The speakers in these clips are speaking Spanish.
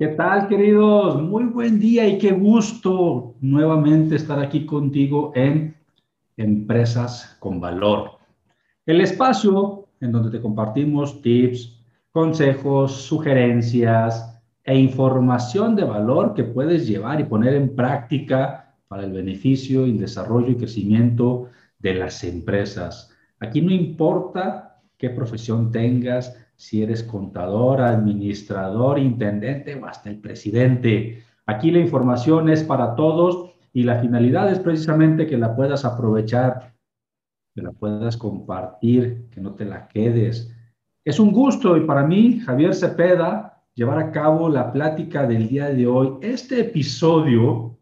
¿Qué tal, queridos? Muy buen día y qué gusto nuevamente estar aquí contigo en Empresas con Valor. El espacio en donde te compartimos tips, consejos, sugerencias e información de valor que puedes llevar y poner en práctica para el beneficio y desarrollo y crecimiento de las empresas. Aquí no importa qué profesión tengas, si eres contador, administrador, intendente o hasta el presidente. Aquí la información es para todos y la finalidad es precisamente que la puedas aprovechar, que la puedas compartir, que no te la quedes. Es un gusto y para mí, Javier Cepeda, llevar a cabo la plática del día de hoy. Este episodio,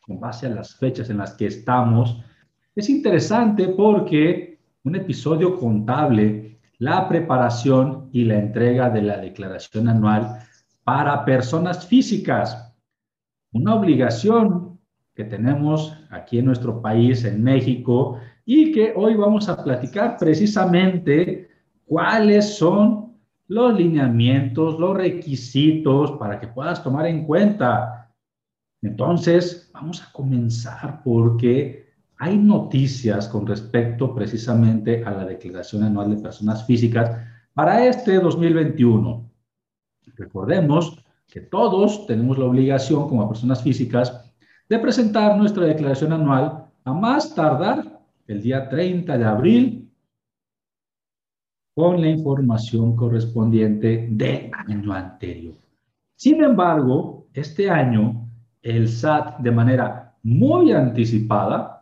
con base a las fechas en las que estamos, es interesante porque un episodio contable la preparación y la entrega de la declaración anual para personas físicas. Una obligación que tenemos aquí en nuestro país, en México, y que hoy vamos a platicar precisamente cuáles son los lineamientos, los requisitos para que puedas tomar en cuenta. Entonces, vamos a comenzar porque hay noticias con respecto precisamente a la declaración anual de personas físicas para este 2021. Recordemos que todos tenemos la obligación como personas físicas de presentar nuestra declaración anual a más tardar el día 30 de abril con la información correspondiente del año anterior. Sin embargo, este año el SAT de manera muy anticipada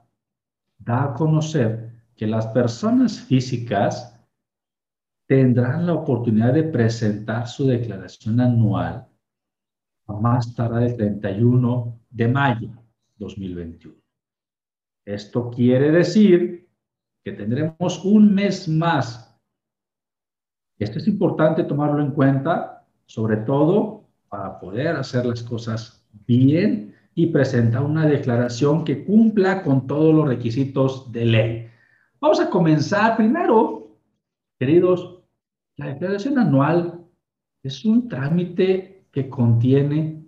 da a conocer que las personas físicas tendrán la oportunidad de presentar su declaración anual a más tarde del 31 de mayo 2021. Esto quiere decir que tendremos un mes más. Esto es importante tomarlo en cuenta, sobre todo para poder hacer las cosas bien y presenta una declaración que cumpla con todos los requisitos de ley. Vamos a comenzar primero, queridos, la declaración anual es un trámite que contiene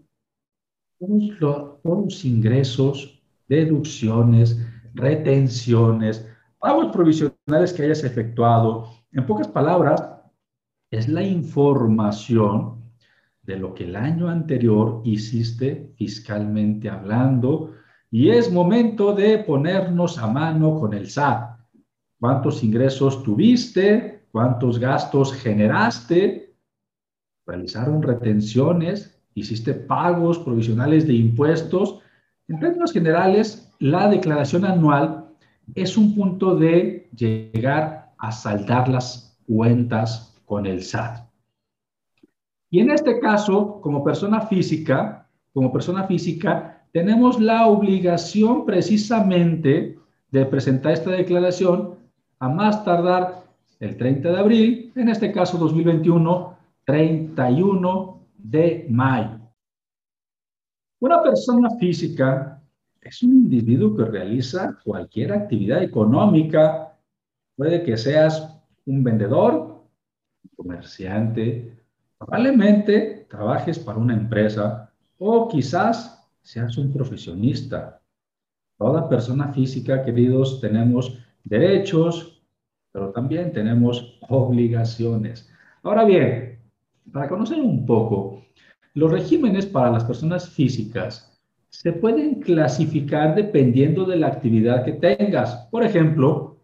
todos los, ingresos, deducciones, retenciones, pagos provisionales que hayas efectuado. En pocas palabras, es la información de lo que el año anterior hiciste fiscalmente hablando y es momento de ponernos a mano con el SAT. ¿Cuántos ingresos tuviste? ¿Cuántos gastos generaste? ¿Realizaron retenciones? ¿Hiciste pagos provisionales de impuestos? En términos generales, la declaración anual es un punto de llegar a saldar las cuentas con el SAT. Y en este caso, como persona física, como persona física, tenemos la obligación precisamente de presentar esta declaración a más tardar el 30 de abril, en este caso 2021, 31 de mayo. Una persona física es un individuo que realiza cualquier actividad económica. Puede que seas un vendedor, un comerciante, Probablemente trabajes para una empresa o quizás seas un profesionista. Toda persona física, queridos, tenemos derechos, pero también tenemos obligaciones. Ahora bien, para conocer un poco, los regímenes para las personas físicas se pueden clasificar dependiendo de la actividad que tengas. Por ejemplo,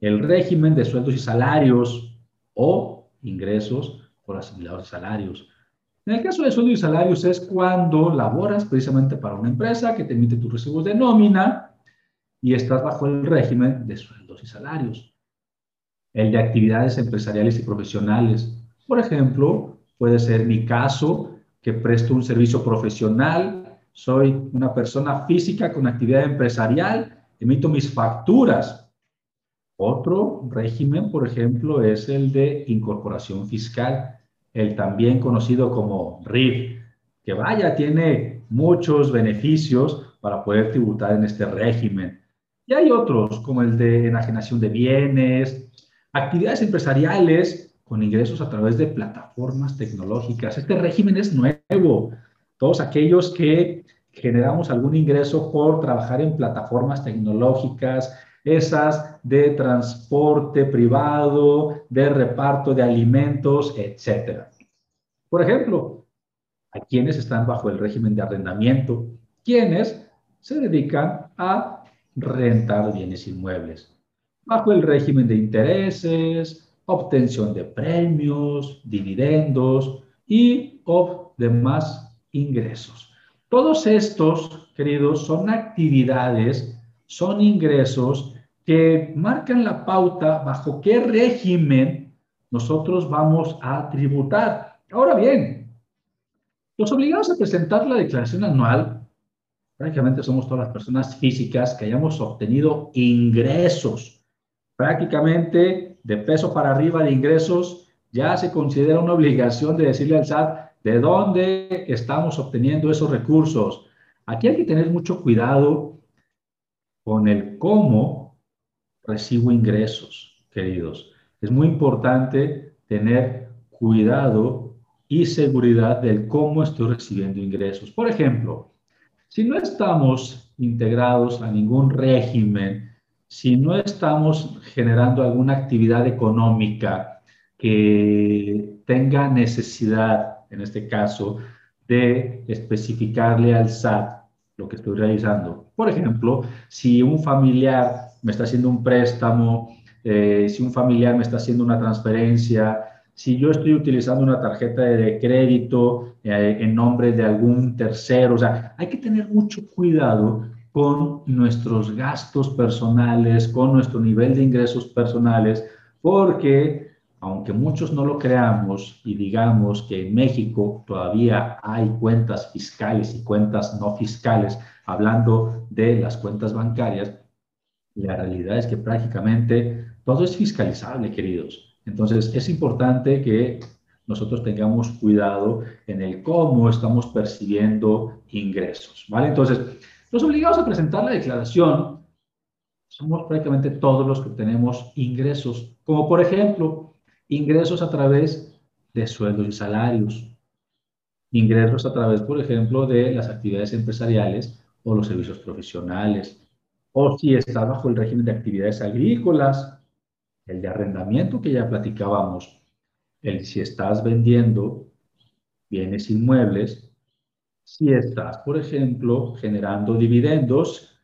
el régimen de sueldos y salarios o ingresos por asimilados de salarios. En el caso de sueldos y salarios es cuando laboras precisamente para una empresa que te emite tus recibos de nómina y estás bajo el régimen de sueldos y salarios. El de actividades empresariales y profesionales. Por ejemplo, puede ser mi caso que presto un servicio profesional soy una persona física con actividad empresarial, emito mis facturas. Otro régimen, por ejemplo, es el de incorporación fiscal, el también conocido como RIF, que vaya, tiene muchos beneficios para poder tributar en este régimen. Y hay otros, como el de enajenación de bienes, actividades empresariales con ingresos a través de plataformas tecnológicas. Este régimen es nuevo todos aquellos que generamos algún ingreso por trabajar en plataformas tecnológicas, esas de transporte privado, de reparto de alimentos, etc. Por ejemplo, a quienes están bajo el régimen de arrendamiento, quienes se dedican a rentar bienes inmuebles, bajo el régimen de intereses, obtención de premios, dividendos y demás ingresos. Todos estos, queridos, son actividades, son ingresos que marcan la pauta bajo qué régimen nosotros vamos a tributar. Ahora bien, los obligados a presentar la declaración anual, prácticamente somos todas las personas físicas que hayamos obtenido ingresos, prácticamente de peso para arriba de ingresos, ya se considera una obligación de decirle al SAT, ¿De dónde estamos obteniendo esos recursos? Aquí hay que tener mucho cuidado con el cómo recibo ingresos, queridos. Es muy importante tener cuidado y seguridad del cómo estoy recibiendo ingresos. Por ejemplo, si no estamos integrados a ningún régimen, si no estamos generando alguna actividad económica que tenga necesidad en este caso, de especificarle al SAT lo que estoy realizando. Por ejemplo, si un familiar me está haciendo un préstamo, eh, si un familiar me está haciendo una transferencia, si yo estoy utilizando una tarjeta de crédito eh, en nombre de algún tercero, o sea, hay que tener mucho cuidado con nuestros gastos personales, con nuestro nivel de ingresos personales, porque aunque muchos no lo creamos y digamos que en México todavía hay cuentas fiscales y cuentas no fiscales, hablando de las cuentas bancarias, la realidad es que prácticamente todo es fiscalizable, queridos. Entonces, es importante que nosotros tengamos cuidado en el cómo estamos percibiendo ingresos, ¿vale? Entonces, los obligados a presentar la declaración somos prácticamente todos los que tenemos ingresos, como por ejemplo, ingresos a través de sueldos y salarios, ingresos a través, por ejemplo, de las actividades empresariales o los servicios profesionales, o si está bajo el régimen de actividades agrícolas, el de arrendamiento que ya platicábamos, el si estás vendiendo bienes inmuebles, si estás, por ejemplo, generando dividendos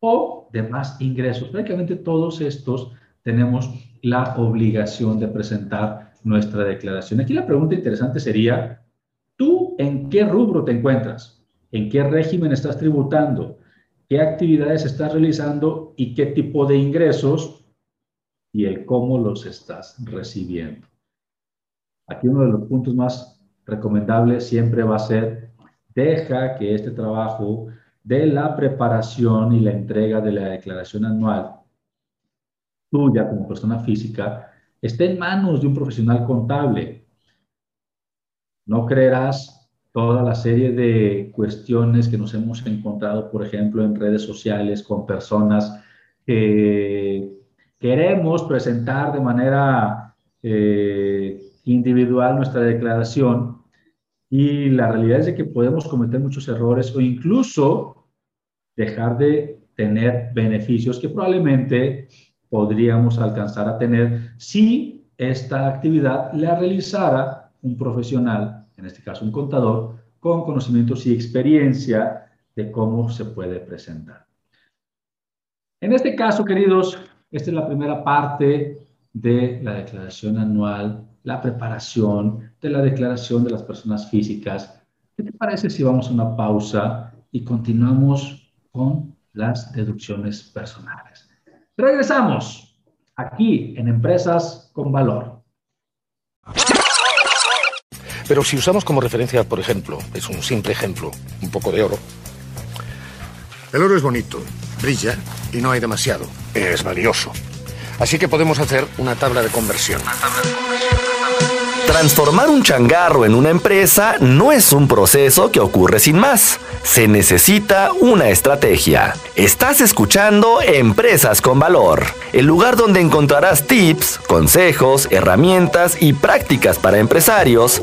o demás ingresos. Prácticamente todos estos tenemos la obligación de presentar nuestra declaración. Aquí la pregunta interesante sería, ¿tú en qué rubro te encuentras? ¿En qué régimen estás tributando? ¿Qué actividades estás realizando y qué tipo de ingresos y el cómo los estás recibiendo? Aquí uno de los puntos más recomendables siempre va a ser, deja que este trabajo de la preparación y la entrega de la declaración anual tuya como persona física esté en manos de un profesional contable. No creerás toda la serie de cuestiones que nos hemos encontrado, por ejemplo, en redes sociales con personas que queremos presentar de manera eh, individual nuestra declaración y la realidad es de que podemos cometer muchos errores o incluso dejar de tener beneficios que probablemente podríamos alcanzar a tener si esta actividad la realizara un profesional, en este caso un contador, con conocimientos y experiencia de cómo se puede presentar. En este caso, queridos, esta es la primera parte de la declaración anual, la preparación de la declaración de las personas físicas. ¿Qué te parece si vamos a una pausa y continuamos con las deducciones personales? Regresamos aquí en Empresas con Valor. Pero si usamos como referencia, por ejemplo, es un simple ejemplo, un poco de oro. El oro es bonito, brilla y no hay demasiado. Es valioso. Así que podemos hacer una tabla de conversión. Transformar un changarro en una empresa no es un proceso que ocurre sin más. Se necesita una estrategia. Estás escuchando Empresas con Valor, el lugar donde encontrarás tips, consejos, herramientas y prácticas para empresarios,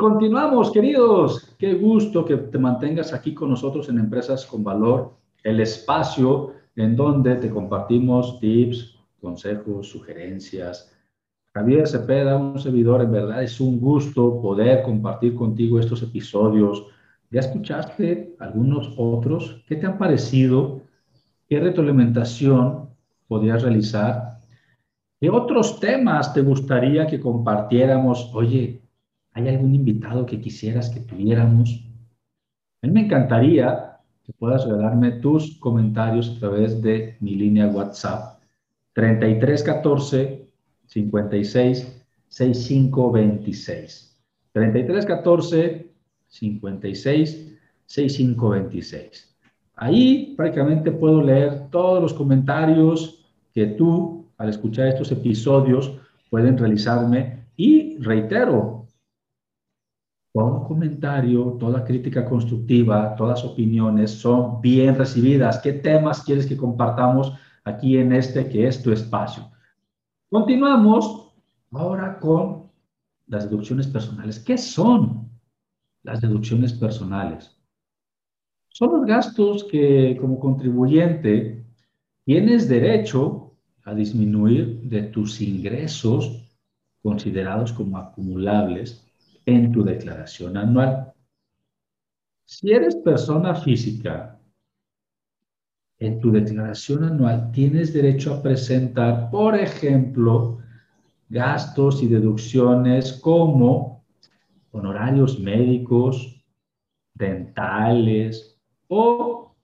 Continuamos, queridos. Qué gusto que te mantengas aquí con nosotros en Empresas con Valor, el espacio en donde te compartimos tips, consejos, sugerencias, Javier Cepeda, un servidor, en verdad es un gusto poder compartir contigo estos episodios. ¿Ya escuchaste algunos otros? ¿Qué te han parecido? ¿Qué retroalimentación podrías realizar? ¿Qué otros temas te gustaría que compartiéramos? Oye, ¿hay algún invitado que quisieras que tuviéramos? A mí me encantaría que puedas regalarme tus comentarios a través de mi línea WhatsApp 3314 56 65 26. 33 14 56 65 26. Ahí prácticamente puedo leer todos los comentarios que tú, al escuchar estos episodios, pueden realizarme. Y reitero, todo comentario, toda crítica constructiva, todas opiniones son bien recibidas. ¿Qué temas quieres que compartamos aquí en este que es tu espacio? Continuamos ahora con las deducciones personales. ¿Qué son las deducciones personales? Son los gastos que como contribuyente tienes derecho a disminuir de tus ingresos considerados como acumulables en tu declaración anual. Si eres persona física en tu declaración anual tienes derecho a presentar, por ejemplo, gastos y deducciones como honorarios médicos, dentales o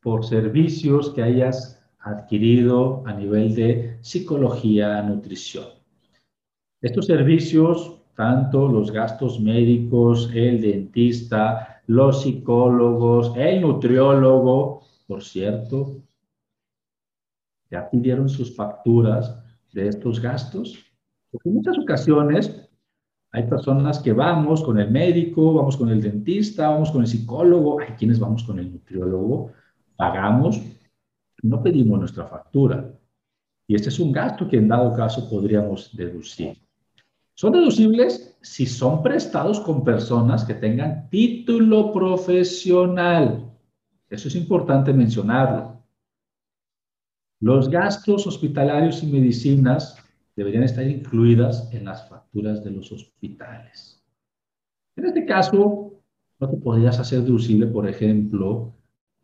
por servicios que hayas adquirido a nivel de psicología, nutrición. Estos servicios, tanto los gastos médicos, el dentista, los psicólogos, el nutriólogo, por cierto, ya pidieron sus facturas de estos gastos. Porque en muchas ocasiones hay personas que vamos con el médico, vamos con el dentista, vamos con el psicólogo, hay quienes vamos con el nutriólogo, pagamos, no pedimos nuestra factura. Y este es un gasto que en dado caso podríamos deducir. Son deducibles si son prestados con personas que tengan título profesional. Eso es importante mencionarlo. Los gastos hospitalarios y medicinas deberían estar incluidas en las facturas de los hospitales. En este caso, no te podrías hacer deducible, por ejemplo,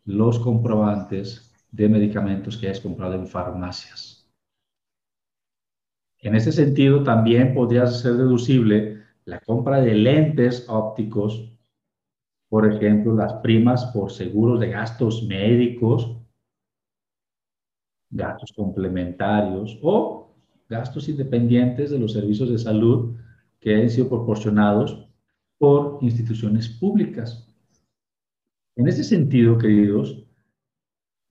los comprobantes de medicamentos que hayas comprado en farmacias. En ese sentido, también podrías hacer deducible la compra de lentes ópticos por ejemplo, las primas por seguros de gastos médicos, gastos complementarios o gastos independientes de los servicios de salud que han sido proporcionados por instituciones públicas. En ese sentido, queridos,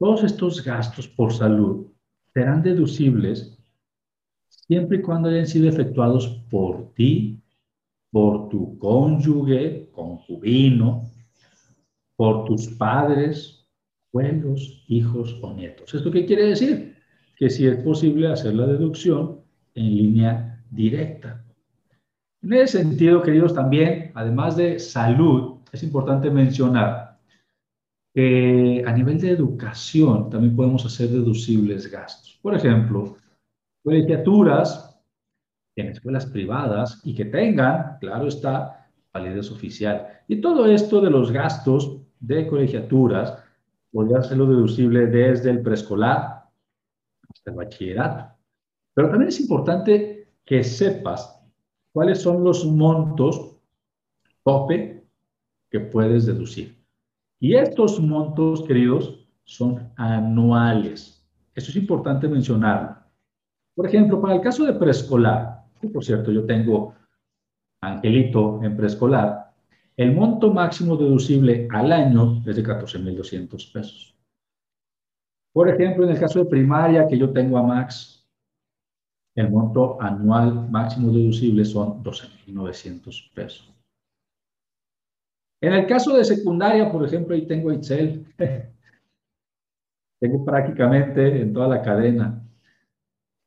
todos estos gastos por salud serán deducibles siempre y cuando hayan sido efectuados por ti por tu cónyuge, concubino, por tus padres, abuelos, hijos o nietos. ¿Esto qué quiere decir? Que si es posible hacer la deducción en línea directa. En ese sentido, queridos, también, además de salud, es importante mencionar que a nivel de educación también podemos hacer deducibles gastos. Por ejemplo, colegiaturas en escuelas privadas y que tengan, claro está, validez oficial. Y todo esto de los gastos de colegiaturas podría hacerlo deducible desde el preescolar hasta el bachillerato. Pero también es importante que sepas cuáles son los montos tope que puedes deducir. Y estos montos, queridos, son anuales. Eso es importante mencionarlo. Por ejemplo, para el caso de preescolar, por cierto, yo tengo Angelito en preescolar, el monto máximo deducible al año es de 14.200 pesos. Por ejemplo, en el caso de primaria que yo tengo a Max, el monto anual máximo deducible son 12.900 pesos. En el caso de secundaria, por ejemplo, ahí tengo a Itzel. tengo prácticamente en toda la cadena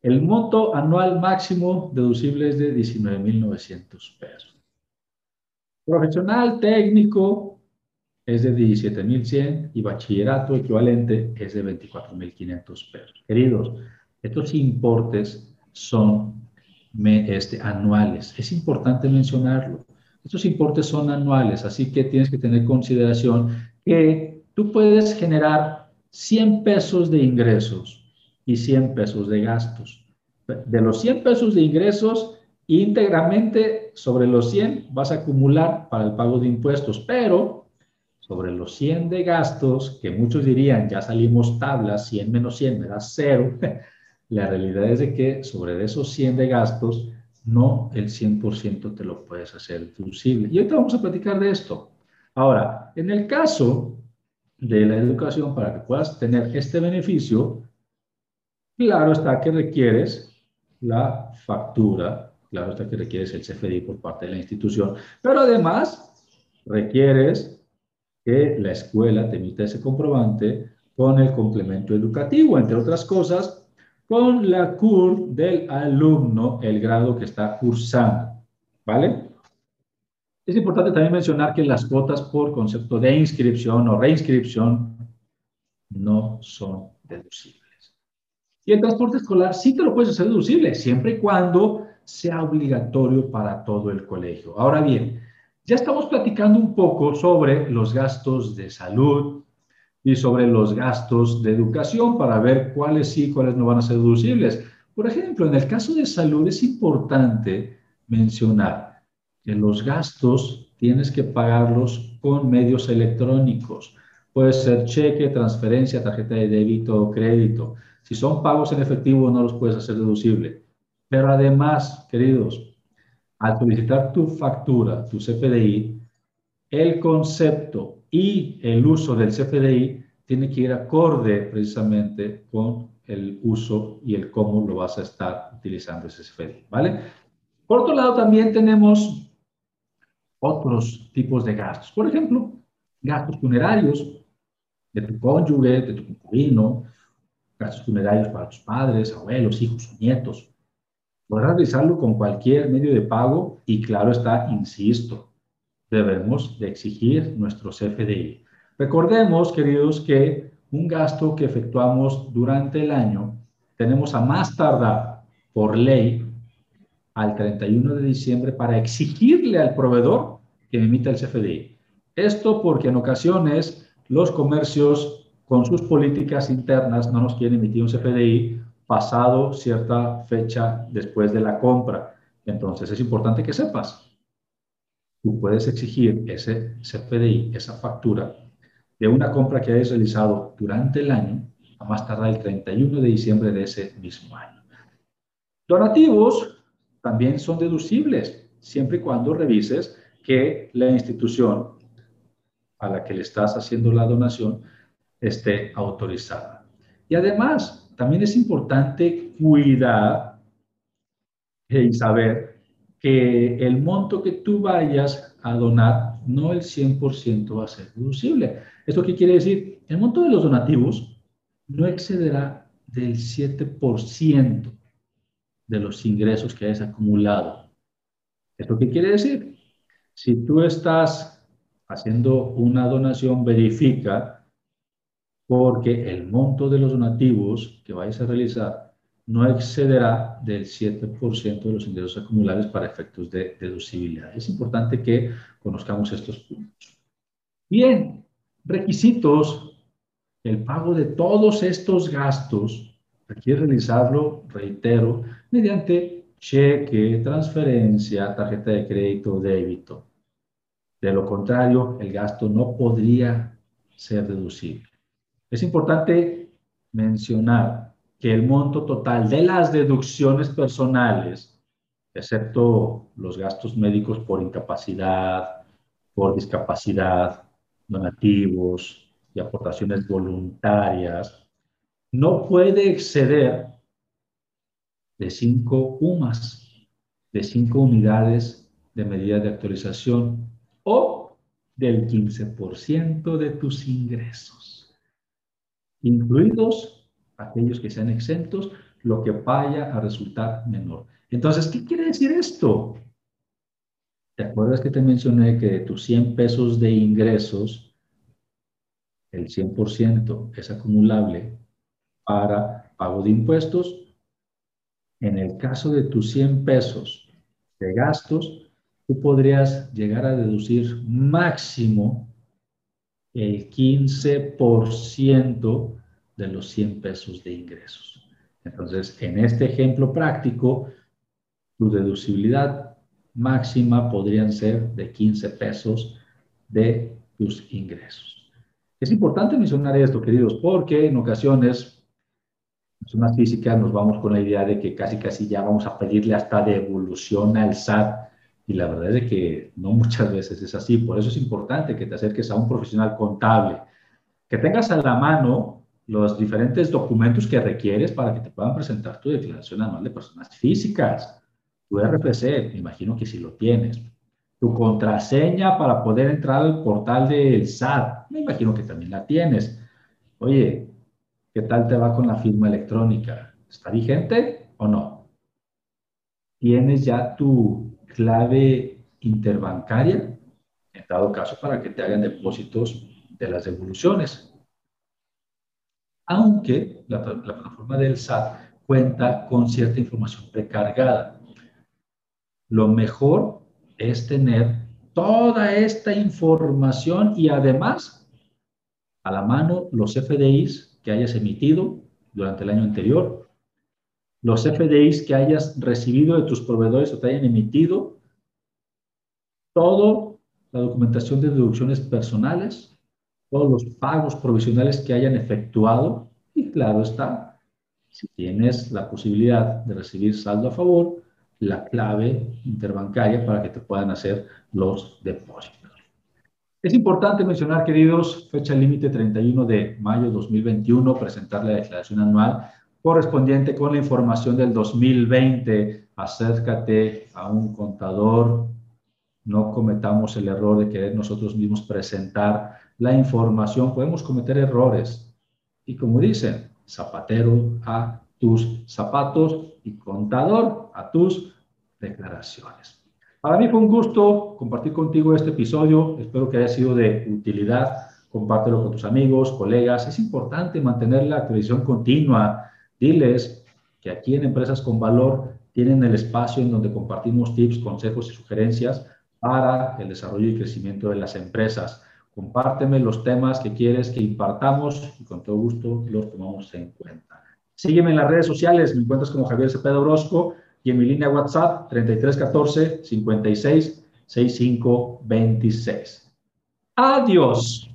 el monto anual máximo deducible es de 19.900 pesos. Profesional técnico es de 17.100 y bachillerato equivalente es de 24.500 pesos. Queridos, estos importes son este, anuales. Es importante mencionarlo. Estos importes son anuales, así que tienes que tener consideración que tú puedes generar 100 pesos de ingresos y 100 pesos de gastos. De los 100 pesos de ingresos, íntegramente sobre los 100 vas a acumular para el pago de impuestos, pero sobre los 100 de gastos, que muchos dirían, ya salimos tablas, 100 menos 100 me da cero, la realidad es de que sobre esos 100 de gastos, no el 100% te lo puedes hacer deducible. Y ahorita vamos a platicar de esto. Ahora, en el caso de la educación, para que puedas tener este beneficio, Claro está que requieres la factura, claro está que requieres el CFDI por parte de la institución, pero además requieres que la escuela te emita ese comprobante con el complemento educativo, entre otras cosas, con la CUR del alumno, el grado que está cursando, ¿vale? Es importante también mencionar que las cuotas por concepto de inscripción o reinscripción no son deducibles. Y el transporte escolar sí te lo puedes hacer deducible, siempre y cuando sea obligatorio para todo el colegio. Ahora bien, ya estamos platicando un poco sobre los gastos de salud y sobre los gastos de educación para ver cuáles sí, cuáles no van a ser deducibles. Por ejemplo, en el caso de salud es importante mencionar que los gastos tienes que pagarlos con medios electrónicos. Puede ser cheque, transferencia, tarjeta de débito o crédito. Si son pagos en efectivo, no los puedes hacer deducible. Pero además, queridos, al solicitar tu factura, tu CFDI, el concepto y el uso del CFDI tiene que ir acorde precisamente con el uso y el cómo lo vas a estar utilizando ese CFDI, ¿vale? Por otro lado, también tenemos otros tipos de gastos. Por ejemplo, gastos funerarios de tu cónyuge, de tu concubino, gastos funerarios para tus padres, abuelos, hijos o nietos. Podrás realizarlo con cualquier medio de pago y claro está, insisto, debemos de exigir nuestro CFDI. Recordemos, queridos, que un gasto que efectuamos durante el año tenemos a más tardar por ley al 31 de diciembre para exigirle al proveedor que emita el CFDI. Esto porque en ocasiones los comercios con sus políticas internas no nos quieren emitir un CFDI pasado cierta fecha después de la compra. Entonces es importante que sepas, tú puedes exigir ese CFDI, esa factura de una compra que hayas realizado durante el año, a más tardar el 31 de diciembre de ese mismo año. Donativos también son deducibles, siempre y cuando revises que la institución a la que le estás haciendo la donación esté autorizada. Y además, también es importante cuidar y saber que el monto que tú vayas a donar, no el 100% va a ser deducible. ¿Esto qué quiere decir? El monto de los donativos no excederá del 7% de los ingresos que hayas acumulado. ¿Esto qué quiere decir? Si tú estás haciendo una donación, verifica porque el monto de los donativos que vayas a realizar no excederá del 7% de los ingresos acumulables para efectos de deducibilidad. Es importante que conozcamos estos puntos. Bien, requisitos. El pago de todos estos gastos requiere realizarlo, reitero, mediante cheque, transferencia, tarjeta de crédito débito. De lo contrario, el gasto no podría ser deducible. Es importante mencionar que el monto total de las deducciones personales, excepto los gastos médicos por incapacidad, por discapacidad, donativos y aportaciones voluntarias, no puede exceder de 5 UMAS, de 5 unidades de medida de actualización o del 15% de tus ingresos, incluidos aquellos que sean exentos, lo que vaya a resultar menor. Entonces, ¿qué quiere decir esto? ¿Te acuerdas que te mencioné que de tus 100 pesos de ingresos, el 100% es acumulable para pago de impuestos en el caso de tus 100 pesos de gastos, tú podrías llegar a deducir máximo el 15% de los 100 pesos de ingresos. Entonces, en este ejemplo práctico, tu deducibilidad máxima podrían ser de 15 pesos de tus ingresos. Es importante mencionar esto, queridos, porque en ocasiones personas físicas nos vamos con la idea de que casi casi ya vamos a pedirle hasta devolución al SAT y la verdad es que no muchas veces es así. Por eso es importante que te acerques a un profesional contable, que tengas a la mano los diferentes documentos que requieres para que te puedan presentar tu declaración anual de personas físicas, tu RFC, me imagino que si lo tienes, tu contraseña para poder entrar al portal del SAT, me imagino que también la tienes. Oye, ¿Qué tal te va con la firma electrónica? ¿Está vigente o no? ¿Tienes ya tu clave interbancaria? En dado caso, para que te hagan depósitos de las devoluciones. Aunque la, la plataforma del SAT cuenta con cierta información precargada. Lo mejor es tener toda esta información y además a la mano los FDIs que hayas emitido durante el año anterior, los FDIs que hayas recibido de tus proveedores o te hayan emitido, toda la documentación de deducciones personales, todos los pagos provisionales que hayan efectuado y claro está, si tienes la posibilidad de recibir saldo a favor, la clave interbancaria para que te puedan hacer los depósitos. Es importante mencionar, queridos, fecha límite 31 de mayo de 2021, presentar la declaración anual correspondiente con la información del 2020. Acércate a un contador. No cometamos el error de querer nosotros mismos presentar la información. Podemos cometer errores. Y como dicen, zapatero a tus zapatos y contador a tus declaraciones. Para mí fue un gusto compartir contigo este episodio. Espero que haya sido de utilidad. Compártelo con tus amigos, colegas. Es importante mantener la actualización continua. Diles que aquí en Empresas con Valor tienen el espacio en donde compartimos tips, consejos y sugerencias para el desarrollo y crecimiento de las empresas. Compárteme los temas que quieres que impartamos y con todo gusto los tomamos en cuenta. Sígueme en las redes sociales, me encuentras como Javier Cepeda Orozco y en mi línea WhatsApp 3314 56 65 26. Adiós.